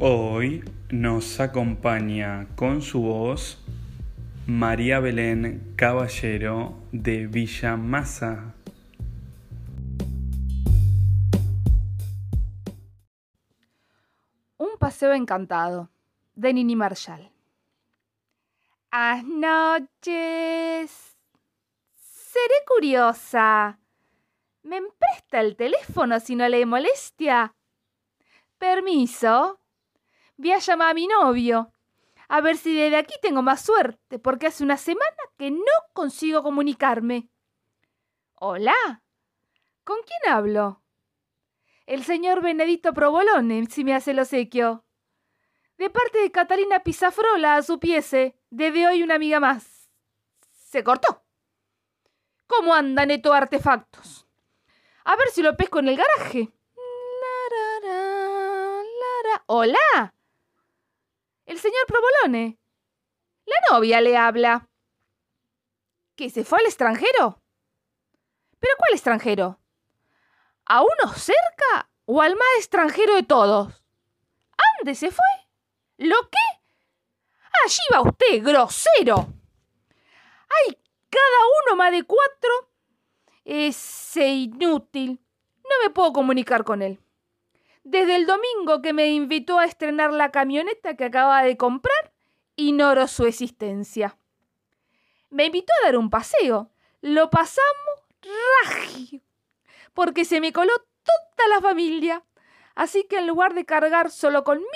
Hoy nos acompaña con su voz María Belén Caballero de Villa Masa. Un paseo encantado de Nini Marshall. noches. Seré curiosa. ¿Me empresta el teléfono si no le molestia? Permiso. Voy a llamar a mi novio. A ver si desde aquí tengo más suerte, porque hace una semana que no consigo comunicarme. Hola. ¿Con quién hablo? El señor Benedito Provolone, si me hace el obsequio. De parte de Catalina Pizafrola a su piese, desde hoy una amiga más. Se cortó. ¿Cómo andan estos artefactos? A ver si lo pesco en el garaje. Hola el señor Provolone. La novia le habla. ¿Que se fue al extranjero? ¿Pero cuál extranjero? ¿A uno cerca o al más extranjero de todos? ¿Ande se fue? ¿Lo qué? Allí va usted, grosero. Hay cada uno más de cuatro. Ese inútil. No me puedo comunicar con él desde el domingo que me invitó a estrenar la camioneta que acaba de comprar, ignoro su existencia. Me invitó a dar un paseo. Lo pasamos ragio, porque se me coló toda la familia. Así que en lugar de cargar solo conmigo,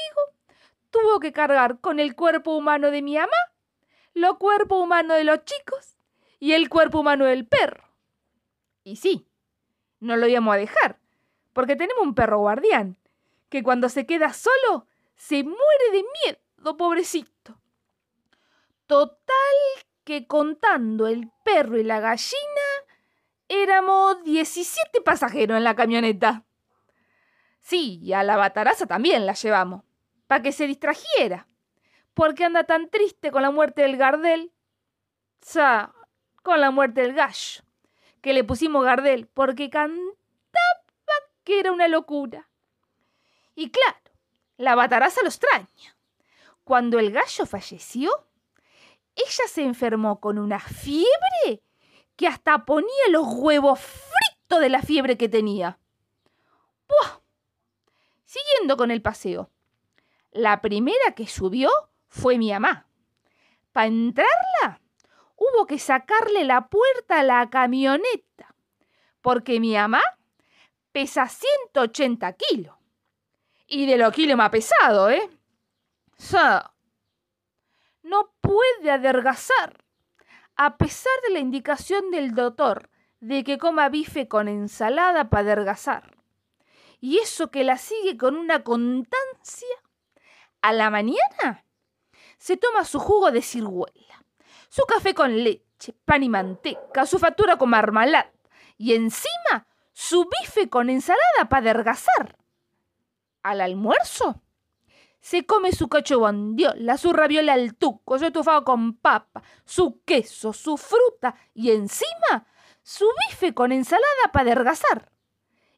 tuvo que cargar con el cuerpo humano de mi mamá, lo cuerpo humano de los chicos y el cuerpo humano del perro. Y sí, no lo íbamos a dejar, porque tenemos un perro guardián que cuando se queda solo se muere de miedo, pobrecito. Total que contando el perro y la gallina, éramos 17 pasajeros en la camioneta. Sí, y a la bataraza también la llevamos, para que se distrajera, porque anda tan triste con la muerte del Gardel. O sea, con la muerte del gallo, que le pusimos Gardel, porque cantaba que era una locura. Y claro, la bataraza lo extraña. Cuando el gallo falleció, ella se enfermó con una fiebre que hasta ponía los huevos fritos de la fiebre que tenía. ¡Buah! Siguiendo con el paseo. La primera que subió fue mi mamá. Para entrarla, hubo que sacarle la puerta a la camioneta, porque mi mamá pesa 180 kilos. Y de lo kilo más pesado, ¿eh? no puede adelgazar. A pesar de la indicación del doctor de que coma bife con ensalada para adelgazar. Y eso que la sigue con una constancia. A la mañana se toma su jugo de ciruela, su café con leche, pan y manteca, su factura con marmalada y encima su bife con ensalada para adelgazar al almuerzo se come su cacho bondiola, su raviola al tuco, su estufado con papa, su queso, su fruta y encima su bife con ensalada para adelgazar.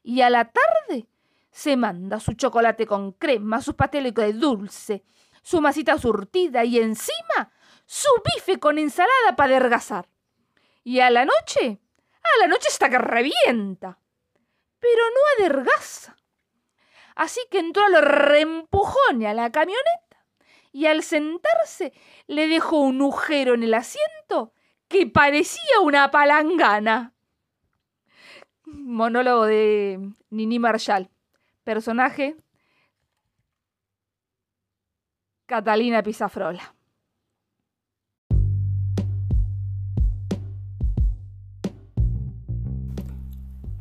Y a la tarde se manda su chocolate con crema, su pastel de dulce, su masita surtida y encima su bife con ensalada para adelgazar. Y a la noche, a la noche está que revienta. Pero no adelgaza Así que entró a los reempujones a la camioneta y al sentarse le dejó un agujero en el asiento que parecía una palangana. Monólogo de Nini Marshall. Personaje Catalina Pizafrola.